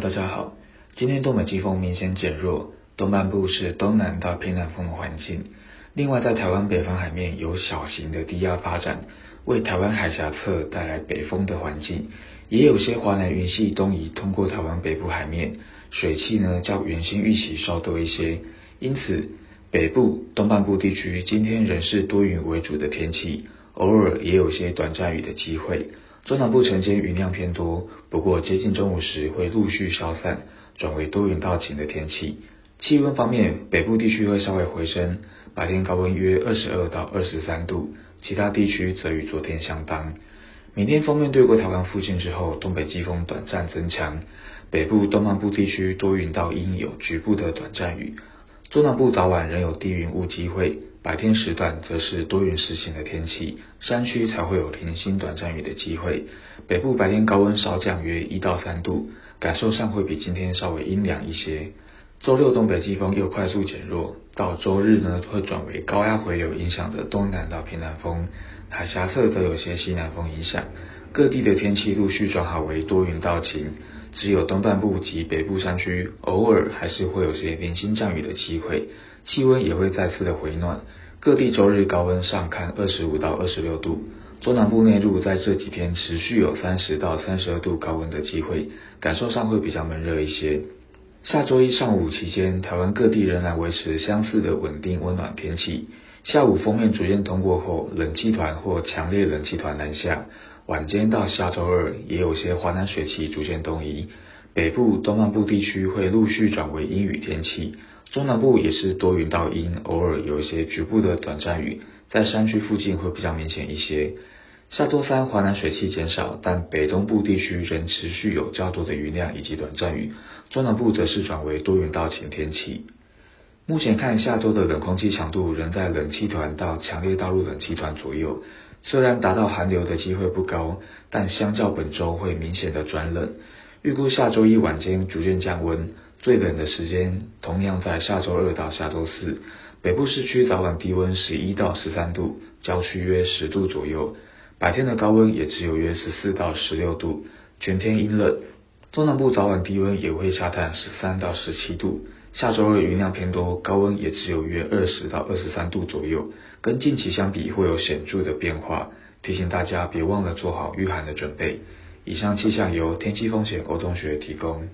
大家好。今天东北季风明显减弱，东半部是东南到偏南风的环境。另外，在台湾北方海面有小型的低压发展，为台湾海峡侧带来北风的环境。也有些华南云系东移通过台湾北部海面，水汽呢较原先预期稍多一些。因此，北部东半部地区今天仍是多云为主的天气，偶尔也有些短暂雨的机会。中南部晨间云量偏多，不过接近中午时会陆续消散，转为多云到晴的天气。气温方面，北部地区会稍微回升，白天高温约二十二到二十三度，其他地区则与昨天相当。明天锋面对过台湾附近之后，东北季风短暂增强，北部东半部地区多云到阴，有局部的短暂雨。中南部早晚仍有低云雾机会，白天时段则是多云时晴的天气，山区才会有零星短暂雨的机会。北部白天高温稍降约一到三度，感受上会比今天稍微阴凉一些。周六东北季风又快速减弱，到周日呢会转为高压回流影响的东南到偏南风，海峡侧则有些西南风影响，各地的天气陆续转好为多云到晴。只有东半部及北部山区偶尔还是会有些零星降雨的机会，气温也会再次的回暖，各地周日高温上看二十五到二十六度，中南部内陆在这几天持续有三十到三十二度高温的机会，感受上会比较闷热一些。下周一上午期间，台湾各地仍然维持相似的稳定温暖天气，下午锋面逐渐通过后，冷气团或强烈冷气团南下。晚间到下周二，也有些华南水汽逐渐东移，北部、东半部地区会陆续转为阴雨天气，中南部也是多云到阴，偶尔有一些局部的短暂雨，在山区附近会比较明显一些。下周三，华南水汽减少，但北东部地区仍持续有较多的云量以及短暂雨，中南部则是转为多云到晴天气。目前看下周的冷空气强度仍在冷气团到强烈大陆冷气团左右。虽然达到寒流的机会不高，但相较本周会明显的转冷。预估下周一晚间逐渐降温，最冷的时间同样在下周二到下周四。北部市区早晚低温十一到十三度，郊区约十度左右。白天的高温也只有约十四到十六度，全天阴冷。中南部早晚低温也会下探十三到十七度。下周二云量偏多，高温也只有约二十到二十三度左右，跟近期相比会有显著的变化。提醒大家别忘了做好御寒的准备。以上气象由天气风险沟通学提供。